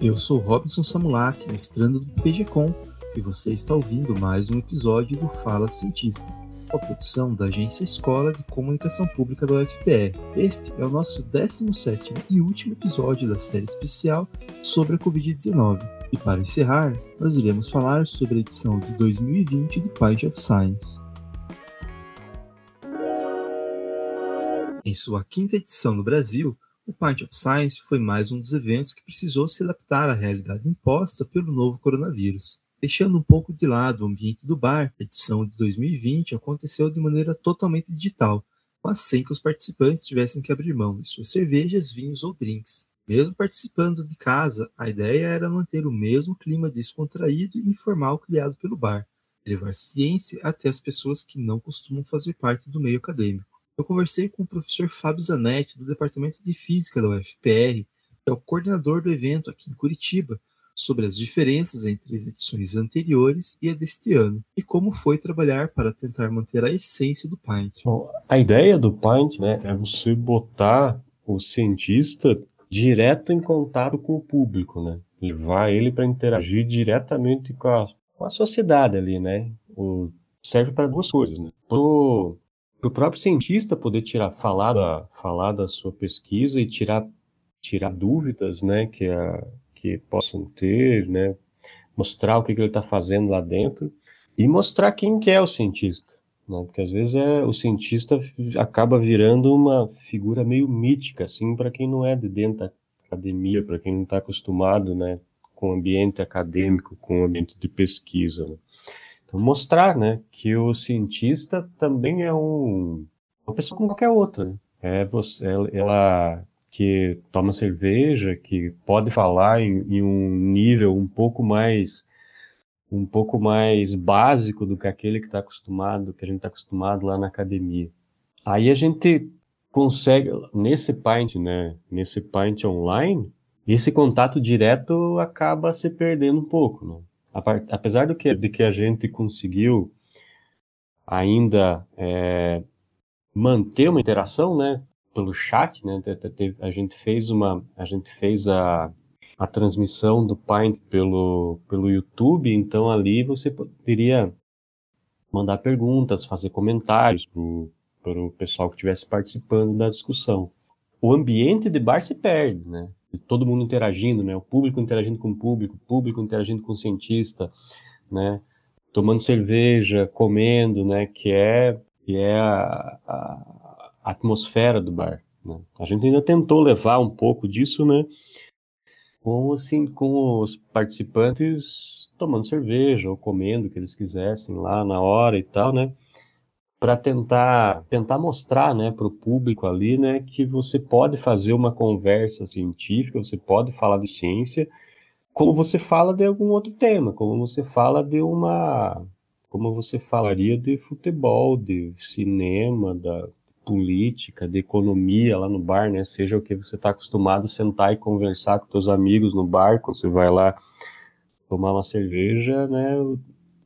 Eu sou Robson Samulak, mestrando do PGCom, e você está ouvindo mais um episódio do Fala Cientista, a produção da Agência Escola de Comunicação Pública da UFPR. Este é o nosso 17 e último episódio da série especial sobre a Covid-19. E para encerrar, nós iremos falar sobre a edição de 2020 do Page of Science. Em sua quinta edição no Brasil, o Pint of Science foi mais um dos eventos que precisou se adaptar à realidade imposta pelo novo coronavírus. Deixando um pouco de lado o ambiente do bar, a edição de 2020 aconteceu de maneira totalmente digital, mas sem que os participantes tivessem que abrir mão de suas cervejas, vinhos ou drinks. Mesmo participando de casa, a ideia era manter o mesmo clima descontraído e informal criado pelo bar, levar ciência até as pessoas que não costumam fazer parte do meio acadêmico. Eu conversei com o professor Fábio Zanetti, do Departamento de Física da UFPR, que é o coordenador do evento aqui em Curitiba, sobre as diferenças entre as edições anteriores e a deste ano, e como foi trabalhar para tentar manter a essência do Pint. Bom, a ideia do Pint né, é você botar o cientista direto em contato com o público, né? levar ele para interagir diretamente com a, com a sociedade ali, né? O, serve para duas coisas, né? Para o próprio cientista poder tirar, falar da, falar da sua pesquisa e tirar, tirar dúvidas, né, que, a, que possam ter, né, mostrar o que, que ele está fazendo lá dentro e mostrar quem que é o cientista, né, porque às vezes é, o cientista acaba virando uma figura meio mítica, assim, para quem não é de dentro da academia, para quem não está acostumado, né, com o ambiente acadêmico, com o ambiente de pesquisa, né. Então, mostrar, né, que o cientista também é um, uma pessoa como qualquer outra. Né? É você, ela que toma cerveja, que pode falar em, em, um nível um pouco mais um pouco mais básico do que aquele que está acostumado, que a gente está acostumado lá na academia. Aí a gente consegue nesse pint, né, nesse pint online, esse contato direto acaba se perdendo um pouco, né? Apesar do que, de que a gente conseguiu ainda é, manter uma interação, né, pelo chat, né, a gente fez uma, a gente fez a, a transmissão do Pint pelo, pelo YouTube, então ali você poderia mandar perguntas, fazer comentários para o pessoal que estivesse participando da discussão. O ambiente de bar se perde, né? Todo mundo interagindo, né? O público interagindo com o público, o público interagindo com o cientista, né? Tomando cerveja, comendo, né? Que é, que é a, a, atmosfera do bar. Né? A gente ainda tentou levar um pouco disso, né? Com, assim, com os participantes tomando cerveja ou comendo o que eles quisessem lá na hora e tal, né? Para tentar tentar mostrar né, para o público ali né, que você pode fazer uma conversa científica, você pode falar de ciência, como você fala de algum outro tema, como você fala de uma. como você falaria de futebol, de cinema, da política, de economia lá no bar, né? Seja o que você está acostumado a sentar e conversar com seus amigos no bar, quando você vai lá tomar uma cerveja, né?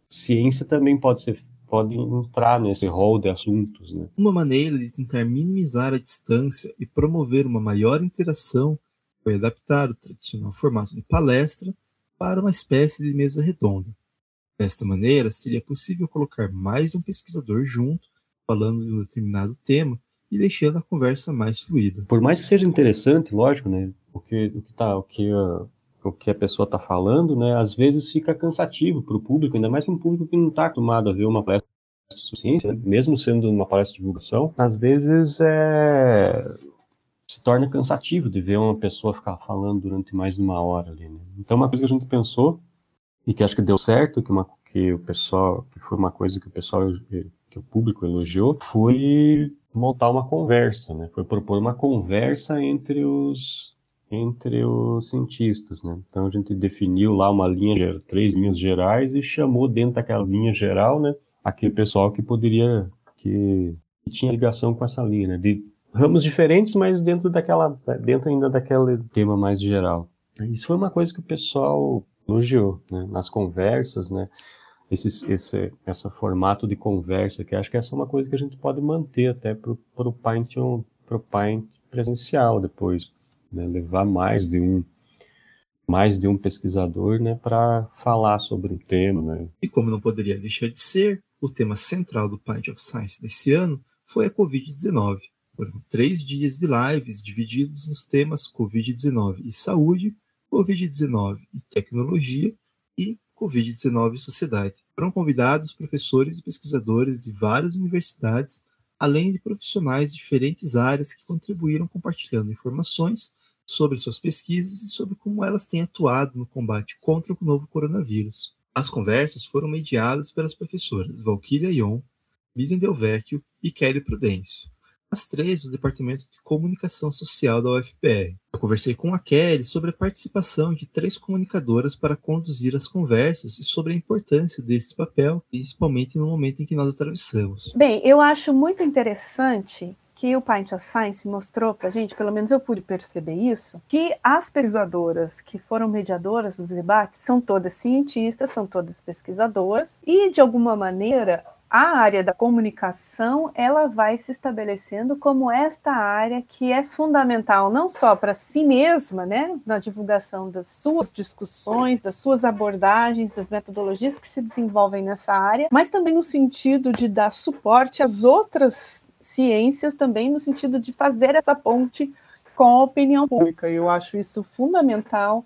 Ciência também pode ser podem entrar nesse rol de assuntos. Né? Uma maneira de tentar minimizar a distância e promover uma maior interação foi adaptar o tradicional formato de palestra para uma espécie de mesa redonda. Desta maneira, seria possível colocar mais de um pesquisador junto, falando de um determinado tema e deixando a conversa mais fluida. Por mais que seja interessante, lógico, né, o que o que tá, o que uh, o que a pessoa está falando, né, às vezes fica cansativo para o público, ainda mais para um público que não está acostumado a ver uma palestra de ciência, né, mesmo sendo uma palestra de divulgação, às vezes é, se torna cansativo de ver uma pessoa ficar falando durante mais de uma hora ali. Né? Então, uma coisa que a gente pensou e que acho que deu certo, que, uma, que o pessoal, que foi uma coisa que o pessoal, que o público elogiou, foi montar uma conversa, né? Foi propor uma conversa entre os entre os cientistas, né? Então a gente definiu lá uma linha, três linhas gerais e chamou dentro daquela linha geral, né, aquele pessoal que poderia que, tinha ligação com essa linha, né, de ramos diferentes, mas dentro daquela, dentro ainda daquele tema mais geral. Isso foi uma coisa que o pessoal elogiou, né, nas conversas, né, esse, esse essa formato de conversa, que acho que essa é uma coisa que a gente pode manter até para o Pint, Pint presencial depois né, levar mais de um mais de um pesquisador, né, para falar sobre o tema, né. E como não poderia deixar de ser, o tema central do Pint of Science desse ano foi a Covid-19. Foram três dias de lives divididos nos temas Covid-19 e saúde, Covid-19 e tecnologia e Covid-19 e sociedade. Foram convidados professores e pesquisadores de várias universidades, além de profissionais de diferentes áreas que contribuíram compartilhando informações sobre suas pesquisas e sobre como elas têm atuado no combate contra o novo coronavírus. As conversas foram mediadas pelas professoras Valkyria Ion, Miriam Del Vecchio e Kelly Prudêncio, as três do Departamento de Comunicação Social da UFPR. Eu conversei com a Kelly sobre a participação de três comunicadoras para conduzir as conversas e sobre a importância desse papel, principalmente no momento em que nós atravessamos. Bem, eu acho muito interessante que o Pint of Science mostrou para a gente, pelo menos eu pude perceber isso, que as pesquisadoras que foram mediadoras dos debates são todas cientistas, são todas pesquisadoras, e de alguma maneira a área da comunicação ela vai se estabelecendo como esta área que é fundamental não só para si mesma, né, na divulgação das suas discussões, das suas abordagens, das metodologias que se desenvolvem nessa área, mas também no sentido de dar suporte às outras ciências, também no sentido de fazer essa ponte com a opinião pública. Eu acho isso fundamental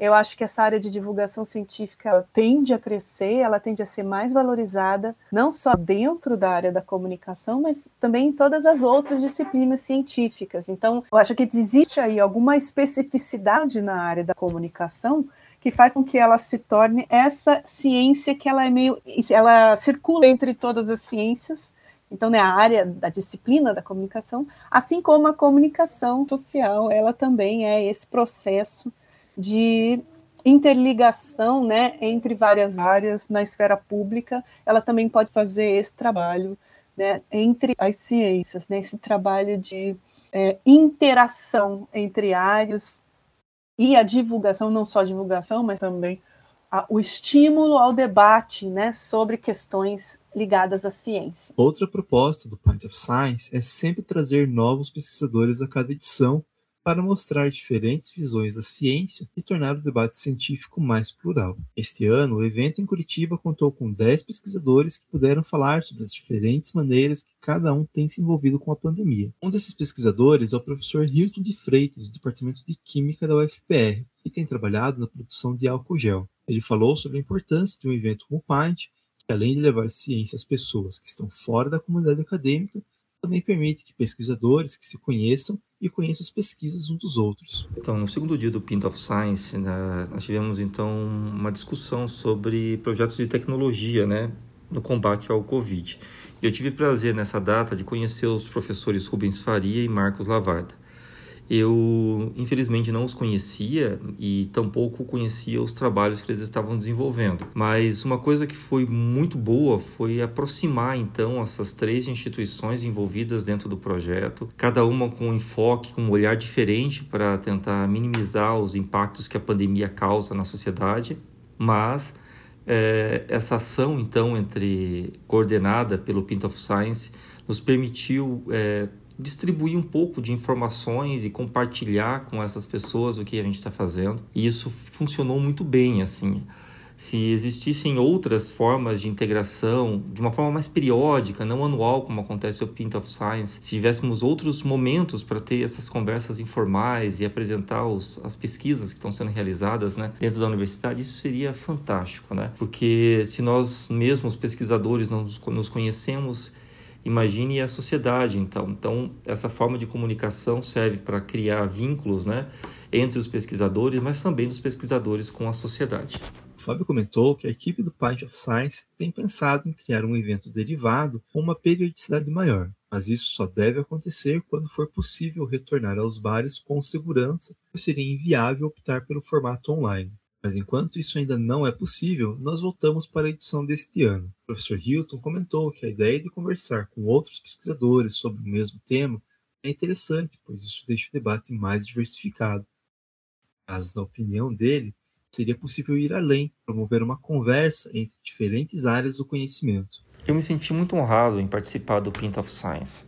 eu acho que essa área de divulgação científica tende a crescer, ela tende a ser mais valorizada, não só dentro da área da comunicação, mas também em todas as outras disciplinas científicas. Então, eu acho que existe aí alguma especificidade na área da comunicação que faz com que ela se torne essa ciência que ela é meio, ela circula entre todas as ciências. Então, né, a área da disciplina da comunicação, assim como a comunicação social, ela também é esse processo de interligação né, entre várias áreas na esfera pública, ela também pode fazer esse trabalho né, entre as ciências, né, esse trabalho de é, interação entre áreas e a divulgação, não só a divulgação, mas também a, o estímulo ao debate né, sobre questões ligadas à ciência. Outra proposta do Point of Science é sempre trazer novos pesquisadores a cada edição para mostrar diferentes visões da ciência e tornar o debate científico mais plural. Este ano, o evento em Curitiba contou com 10 pesquisadores que puderam falar sobre as diferentes maneiras que cada um tem se envolvido com a pandemia. Um desses pesquisadores é o professor Hilton de Freitas, do Departamento de Química da UFPR, que tem trabalhado na produção de álcool gel. Ele falou sobre a importância de um evento como o PINT, que além de levar ciência às pessoas que estão fora da comunidade acadêmica, também permite que pesquisadores que se conheçam e conheçam as pesquisas uns dos outros. Então, no segundo dia do Pint of Science, né, nós tivemos então uma discussão sobre projetos de tecnologia, né, no combate ao Covid. Eu tive prazer nessa data de conhecer os professores Rubens Faria e Marcos Lavarda. Eu, infelizmente, não os conhecia e tampouco conhecia os trabalhos que eles estavam desenvolvendo. Mas uma coisa que foi muito boa foi aproximar, então, essas três instituições envolvidas dentro do projeto, cada uma com um enfoque, com um olhar diferente para tentar minimizar os impactos que a pandemia causa na sociedade, mas é, essa ação, então, entre coordenada pelo Pint of Science, nos permitiu é, distribuir um pouco de informações e compartilhar com essas pessoas o que a gente está fazendo. E isso funcionou muito bem, assim. Se existissem outras formas de integração, de uma forma mais periódica, não anual, como acontece o Pint of Science, se tivéssemos outros momentos para ter essas conversas informais e apresentar os, as pesquisas que estão sendo realizadas né, dentro da universidade, isso seria fantástico, né? Porque se nós mesmos, pesquisadores, não nos conhecemos Imagine a sociedade, então. Então, essa forma de comunicação serve para criar vínculos né, entre os pesquisadores, mas também dos pesquisadores com a sociedade. O Fábio comentou que a equipe do Pint of Science tem pensado em criar um evento derivado com uma periodicidade maior, mas isso só deve acontecer quando for possível retornar aos bares com segurança, pois seria inviável optar pelo formato online. Mas enquanto isso ainda não é possível, nós voltamos para a edição deste ano. O professor Hilton comentou que a ideia de conversar com outros pesquisadores sobre o mesmo tema é interessante, pois isso deixa o debate mais diversificado. Mas, na opinião dele, seria possível ir além, promover uma conversa entre diferentes áreas do conhecimento. Eu me senti muito honrado em participar do Pint of Science.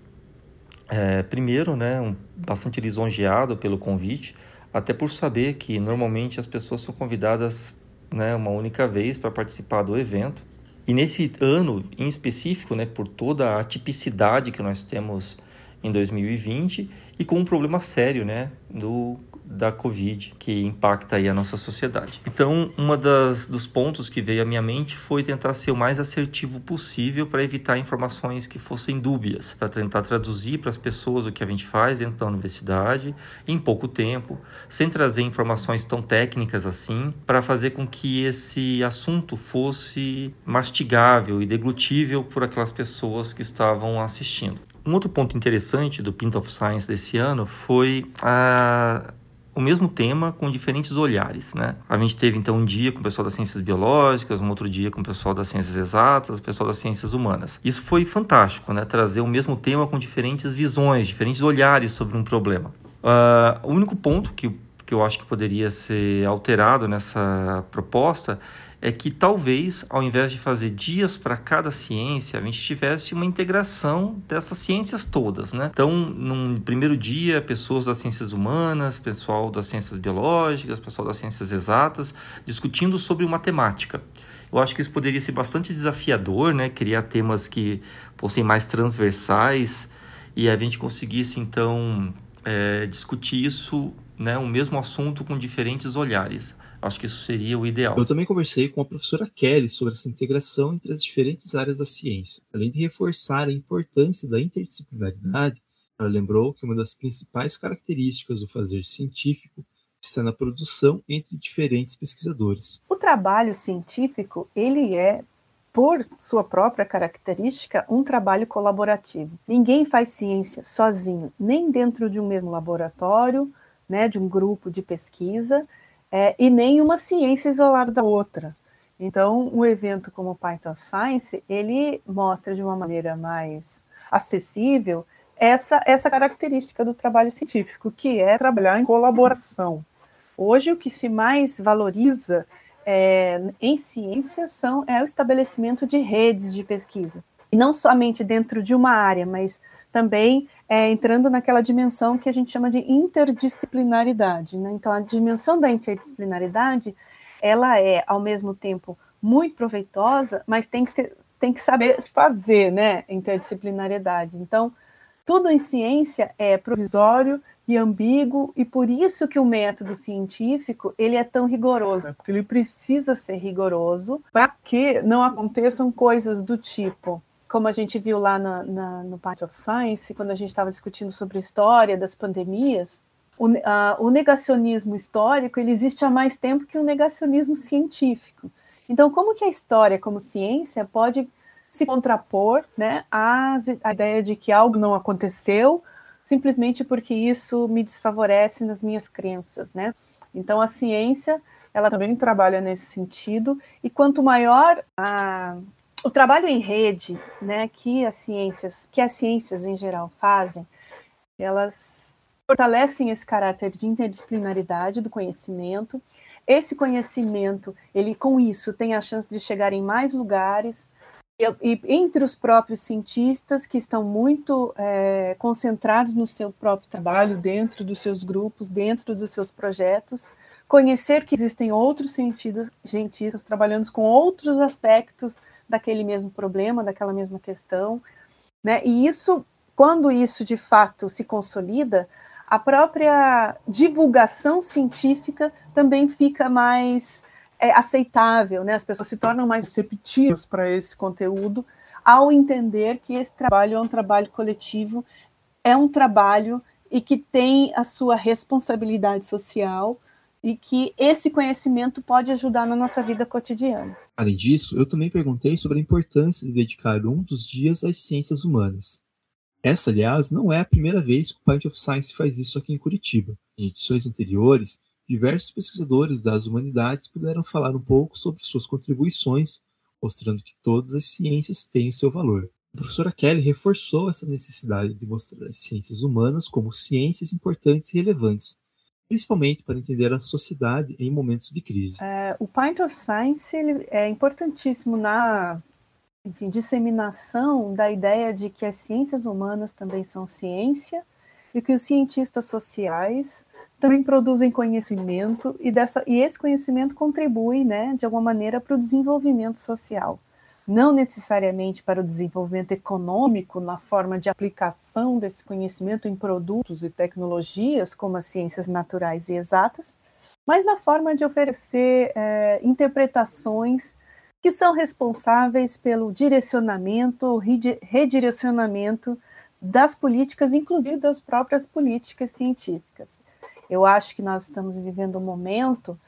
É, primeiro, né, um, bastante lisonjeado pelo convite, até por saber que normalmente as pessoas são convidadas né, uma única vez para participar do evento. E nesse ano em específico, né, por toda a tipicidade que nós temos em 2020 e com um problema sério, né, do da Covid que impacta aí a nossa sociedade. Então, uma das dos pontos que veio à minha mente foi tentar ser o mais assertivo possível para evitar informações que fossem dúbias, para tentar traduzir para as pessoas o que a gente faz dentro da universidade em pouco tempo, sem trazer informações tão técnicas assim, para fazer com que esse assunto fosse mastigável e deglutível por aquelas pessoas que estavam assistindo. Um outro ponto interessante do Pint of Science desse ano foi a o mesmo tema com diferentes olhares, né? A gente teve então um dia com o pessoal das ciências biológicas, um outro dia com o pessoal das ciências exatas, o pessoal das ciências humanas. Isso foi fantástico, né? Trazer o mesmo tema com diferentes visões, diferentes olhares sobre um problema. Uh, o único ponto que, que eu acho que poderia ser alterado nessa proposta é que talvez, ao invés de fazer dias para cada ciência, a gente tivesse uma integração dessas ciências todas, né? Então, num primeiro dia, pessoas das ciências humanas, pessoal das ciências biológicas, pessoal das ciências exatas, discutindo sobre matemática. Eu acho que isso poderia ser bastante desafiador, né? Criar temas que fossem mais transversais e a gente conseguisse, então, é, discutir isso, né? O mesmo assunto com diferentes olhares. Acho que isso seria o ideal. Eu também conversei com a professora Kelly sobre essa integração entre as diferentes áreas da ciência. Além de reforçar a importância da interdisciplinaridade, ela lembrou que uma das principais características do fazer científico está na produção entre diferentes pesquisadores. O trabalho científico, ele é por sua própria característica, um trabalho colaborativo. Ninguém faz ciência sozinho, nem dentro de um mesmo laboratório, né, de um grupo de pesquisa, é, e nem uma ciência isolada da outra. Então, um evento como o Python Science, ele mostra de uma maneira mais acessível essa, essa característica do trabalho científico, que é trabalhar em colaboração. Hoje, o que se mais valoriza é, em ciência são, é o estabelecimento de redes de pesquisa. E não somente dentro de uma área, mas também é, entrando naquela dimensão que a gente chama de interdisciplinaridade. Né? Então, a dimensão da interdisciplinaridade, ela é, ao mesmo tempo, muito proveitosa, mas tem que, ter, tem que saber fazer, né, interdisciplinariedade. Então, tudo em ciência é provisório e ambíguo, e por isso que o método científico, ele é tão rigoroso, porque ele precisa ser rigoroso para que não aconteçam coisas do tipo como a gente viu lá na, na, no Part of Science, quando a gente estava discutindo sobre a história das pandemias, o, a, o, negacionismo histórico ele existe há mais tempo que o negacionismo científico. Então, como que a história, como ciência, pode se contrapor né, à ideia de que algo não aconteceu simplesmente porque isso me desfavorece nas minhas crenças, né? Então, a ciência ela também trabalha nesse sentido, e quanto maior a, o trabalho em rede, né, que as ciências, que as ciências em geral fazem, elas fortalecem esse caráter de interdisciplinaridade do conhecimento. Esse conhecimento, ele com isso tem a chance de chegar em mais lugares e, e entre os próprios cientistas que estão muito é, concentrados no seu próprio trabalho, dentro dos seus grupos, dentro dos seus projetos, conhecer que existem outros cientistas, cientistas trabalhando com outros aspectos daquele mesmo problema, daquela mesma questão, né? E isso, quando isso de fato se consolida, a própria divulgação científica também fica mais é, aceitável, né? As pessoas se tornam mais receptivas para esse conteúdo ao entender que esse trabalho é um trabalho coletivo, é um trabalho e que tem a sua responsabilidade social e que esse conhecimento pode ajudar na nossa vida cotidiana. Além disso, eu também perguntei sobre a importância de dedicar um dos dias às ciências humanas. Essa, aliás, não é a primeira vez que o Pint of Science faz isso aqui em Curitiba. Em edições anteriores, diversos pesquisadores das humanidades puderam falar um pouco sobre suas contribuições, mostrando que todas as ciências têm o seu valor. A professora Kelly reforçou essa necessidade de mostrar as ciências humanas como ciências importantes e relevantes, principalmente para entender a sociedade em momentos de crise. É, o Pint of Science ele é importantíssimo na enfim, disseminação da ideia de que as ciências humanas também são ciência e que os cientistas sociais também produzem conhecimento e, dessa, e esse conhecimento contribui, né, de alguma maneira, para o desenvolvimento social. Não necessariamente para o desenvolvimento econômico, na forma de aplicação desse conhecimento em produtos e tecnologias, como as ciências naturais e exatas, mas na forma de oferecer é, interpretações que são responsáveis pelo direcionamento, redirecionamento das políticas, inclusive das próprias políticas científicas. Eu acho que nós estamos vivendo um momento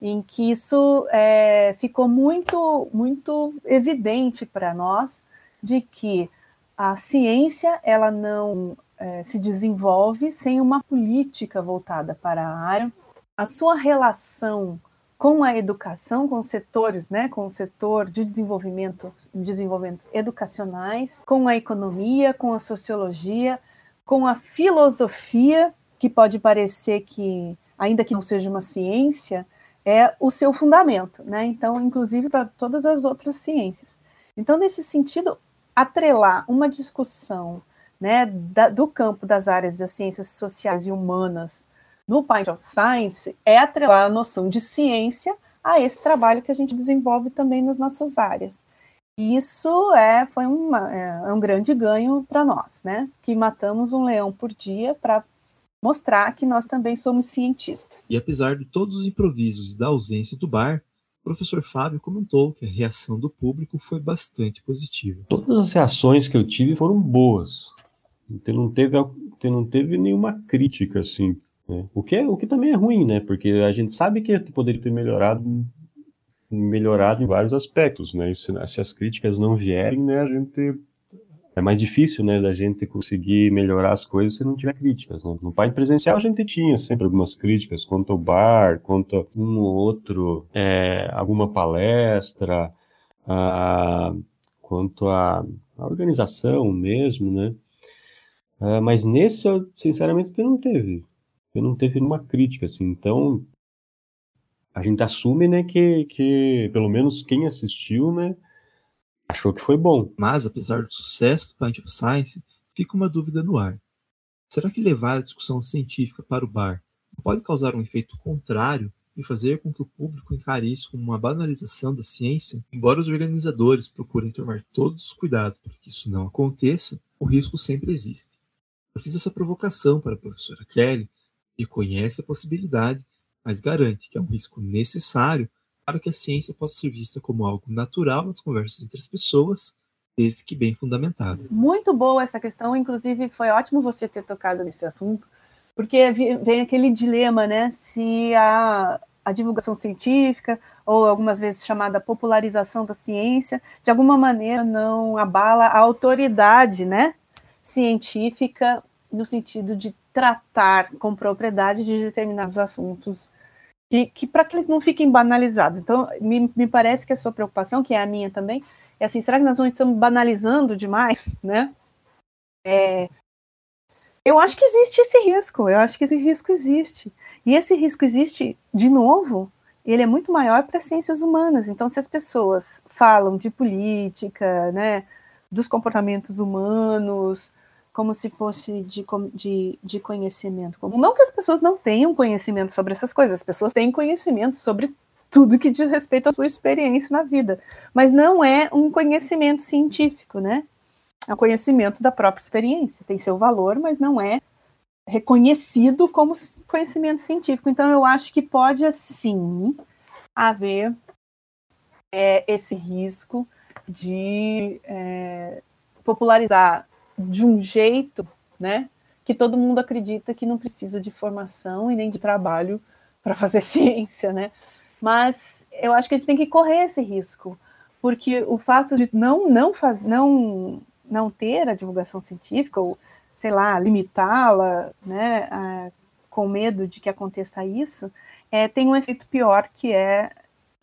em que isso é, ficou muito, muito evidente para nós de que a ciência ela não é, se desenvolve sem uma política voltada para a área. A sua relação com a educação, com os setores, né, com o setor de desenvolvimento, desenvolvimentos educacionais, com a economia, com a sociologia, com a filosofia, que pode parecer que, ainda que não seja uma ciência, é o seu fundamento, né? Então, inclusive para todas as outras ciências. Então, nesse sentido, atrelar uma discussão né, da, do campo das áreas das ciências sociais e humanas no Pint of Science é atrelar a noção de ciência a esse trabalho que a gente desenvolve também nas nossas áreas. E isso é, foi uma, é, é um grande ganho para nós, né? Que matamos um leão por dia para mostrar que nós também somos cientistas. E apesar de todos os improvisos e da ausência do bar, o professor Fábio comentou que a reação do público foi bastante positiva. Todas as reações que eu tive foram boas. Então não teve, não teve nenhuma crítica assim. Né? O, que é, o que também é ruim, né? Porque a gente sabe que poderia ter melhorado melhorado em vários aspectos, né? Se, se as críticas não vierem, né, a gente é mais difícil, né, da gente conseguir melhorar as coisas se não tiver críticas, né? No pai presencial a gente tinha sempre algumas críticas quanto ao bar, quanto a um ou outro, é, alguma palestra, a, quanto à organização mesmo, né? Uh, mas nesse, sinceramente, que não teve porque não teve nenhuma crítica, assim. Então, a gente assume, né, que, que pelo menos quem assistiu, né, achou que foi bom. Mas, apesar do sucesso do Pint of Science, fica uma dúvida no ar. Será que levar a discussão científica para o bar pode causar um efeito contrário e fazer com que o público encare isso como uma banalização da ciência? Embora os organizadores procurem tomar todos os cuidados para que isso não aconteça, o risco sempre existe. Eu fiz essa provocação para a professora Kelly e conhece a possibilidade, mas garante que é um risco necessário para que a ciência possa ser vista como algo natural nas conversas entre as pessoas, desde que bem fundamentada. Muito boa essa questão, inclusive foi ótimo você ter tocado nesse assunto, porque vem aquele dilema, né? Se a, a divulgação científica, ou algumas vezes chamada popularização da ciência, de alguma maneira não abala a autoridade, né? Científica, no sentido de tratar com propriedade de determinados assuntos, que, que para que eles não fiquem banalizados. Então, me, me parece que a sua preocupação, que é a minha também, é assim, será que nós não estamos banalizando demais, né? É, eu acho que existe esse risco, eu acho que esse risco existe. E esse risco existe, de novo, ele é muito maior para as ciências humanas. Então, se as pessoas falam de política, né, dos comportamentos humanos, como se fosse de, de, de conhecimento comum. Não que as pessoas não tenham conhecimento sobre essas coisas, as pessoas têm conhecimento sobre tudo que diz respeito à sua experiência na vida, mas não é um conhecimento científico, né? É um conhecimento da própria experiência, tem seu valor, mas não é reconhecido como conhecimento científico. Então, eu acho que pode, assim, haver é, esse risco de é, popularizar de um jeito, né, que todo mundo acredita que não precisa de formação e nem de trabalho para fazer ciência, né? Mas eu acho que a gente tem que correr esse risco, porque o fato de não não faz, não não ter a divulgação científica ou sei lá limitá-la, né, a, com medo de que aconteça isso, é, tem um efeito pior que é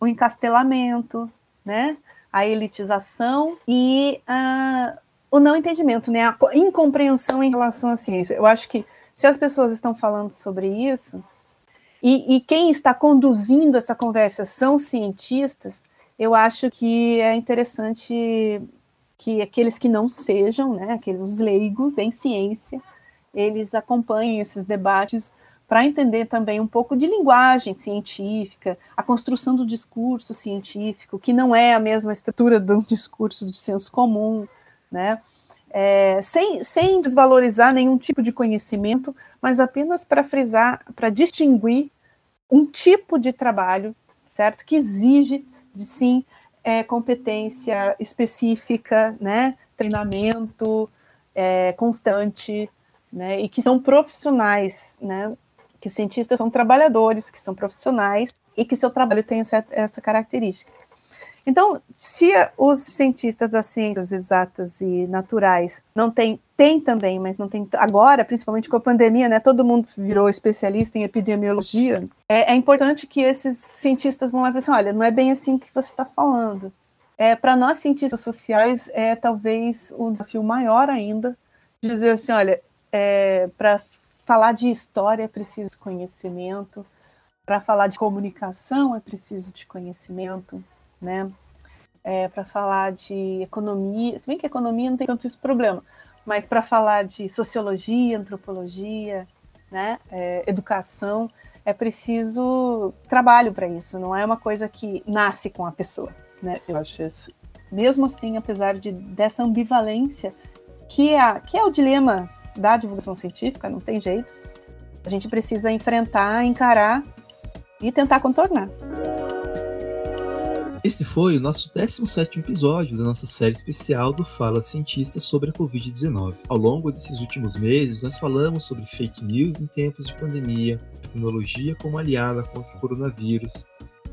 o encastelamento, né, a elitização e a, o não entendimento, né, a incompreensão em relação à ciência. Eu acho que se as pessoas estão falando sobre isso, e, e quem está conduzindo essa conversa são cientistas, eu acho que é interessante que aqueles que não sejam, né, aqueles leigos em ciência, eles acompanhem esses debates para entender também um pouco de linguagem científica, a construção do discurso científico, que não é a mesma estrutura um discurso de senso comum, né? É, sem, sem desvalorizar nenhum tipo de conhecimento, mas apenas para frisar, para distinguir um tipo de trabalho, certo? Que exige, de sim, é, competência específica, né? Treinamento é, constante, né? E que são profissionais, né? que cientistas são trabalhadores, que são profissionais e que seu trabalho tem essa, essa característica. Então, se os cientistas das ciências exatas e naturais não têm, tem também, mas não tem agora, principalmente com a pandemia, né? Todo mundo virou especialista em epidemiologia. É, é importante que esses cientistas vão lá e falem assim, olha, não é bem assim que você está falando. É, Para nós cientistas sociais é talvez um desafio maior ainda dizer assim, olha, é, para falar de história é preciso conhecimento, para falar de comunicação é preciso de conhecimento, né? É, para falar de economia, se bem que economia não tem tanto esse problema, mas para falar de sociologia, antropologia, né, é, educação, é preciso trabalho para isso, não é uma coisa que nasce com a pessoa, né? Eu acho isso. Mesmo assim, apesar de dessa ambivalência, que é, que é o dilema da divulgação científica, não tem jeito. A gente precisa enfrentar, encarar e tentar contornar. Este foi o nosso 17 episódio da nossa série especial do Fala Cientista sobre a Covid-19. Ao longo desses últimos meses, nós falamos sobre fake news em tempos de pandemia, tecnologia como aliada contra o coronavírus,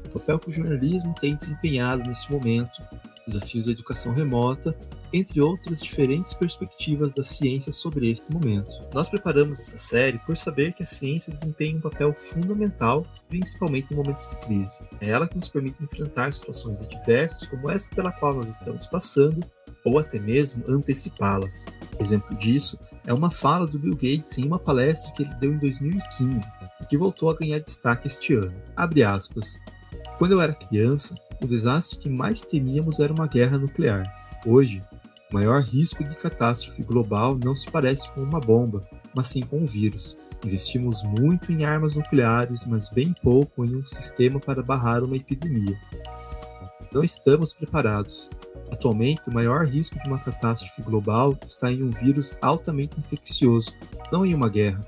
o papel que o jornalismo tem desempenhado nesse momento, desafios da educação remota entre outras diferentes perspectivas da ciência sobre este momento. Nós preparamos essa série por saber que a ciência desempenha um papel fundamental, principalmente em momentos de crise. É ela que nos permite enfrentar situações adversas como essa pela qual nós estamos passando, ou até mesmo antecipá-las. Exemplo disso é uma fala do Bill Gates em uma palestra que ele deu em 2015, que voltou a ganhar destaque este ano. Abre aspas. Quando eu era criança, o desastre que mais temíamos era uma guerra nuclear. Hoje, o maior risco de catástrofe global não se parece com uma bomba, mas sim com um vírus. Investimos muito em armas nucleares, mas bem pouco em um sistema para barrar uma epidemia. Não estamos preparados. Atualmente, o maior risco de uma catástrofe global está em um vírus altamente infeccioso, não em uma guerra.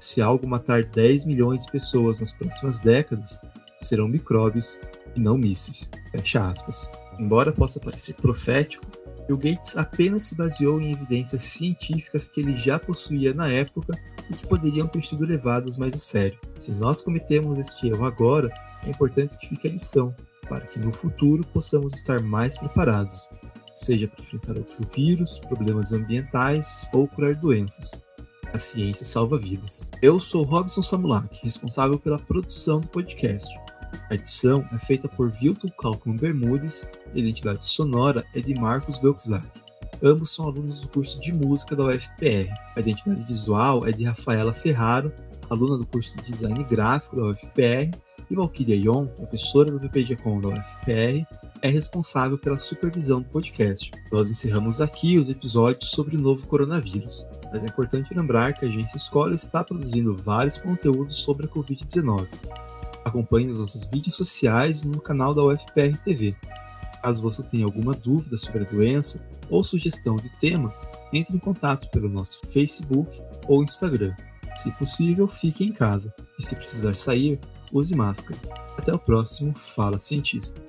Se algo matar 10 milhões de pessoas nas próximas décadas, serão micróbios e não mísseis. Fecha aspas. Embora possa parecer profético, Bill Gates apenas se baseou em evidências científicas que ele já possuía na época e que poderiam ter sido levadas mais a sério. Se nós cometemos este erro agora, é importante que fique a lição, para que no futuro possamos estar mais preparados, seja para enfrentar outro vírus, problemas ambientais ou curar doenças. A ciência salva vidas. Eu sou Robson Samulak, responsável pela produção do podcast. A edição é feita por Vilton Calcum Bermudes e a identidade sonora é de Marcos Belkzak. Ambos são alunos do curso de música da UFPR. A identidade visual é de Rafaela Ferraro, aluna do curso de design gráfico da UFPR, e Valkyria Ion, professora do BPGcom da UFPR, é responsável pela supervisão do podcast. Nós encerramos aqui os episódios sobre o novo coronavírus, mas é importante lembrar que a agência Escola está produzindo vários conteúdos sobre a Covid-19. Acompanhe nas nossas mídias sociais no canal da UFPR TV. Caso você tenha alguma dúvida sobre a doença ou sugestão de tema, entre em contato pelo nosso Facebook ou Instagram. Se possível, fique em casa e se precisar sair, use máscara. Até o próximo Fala Cientista.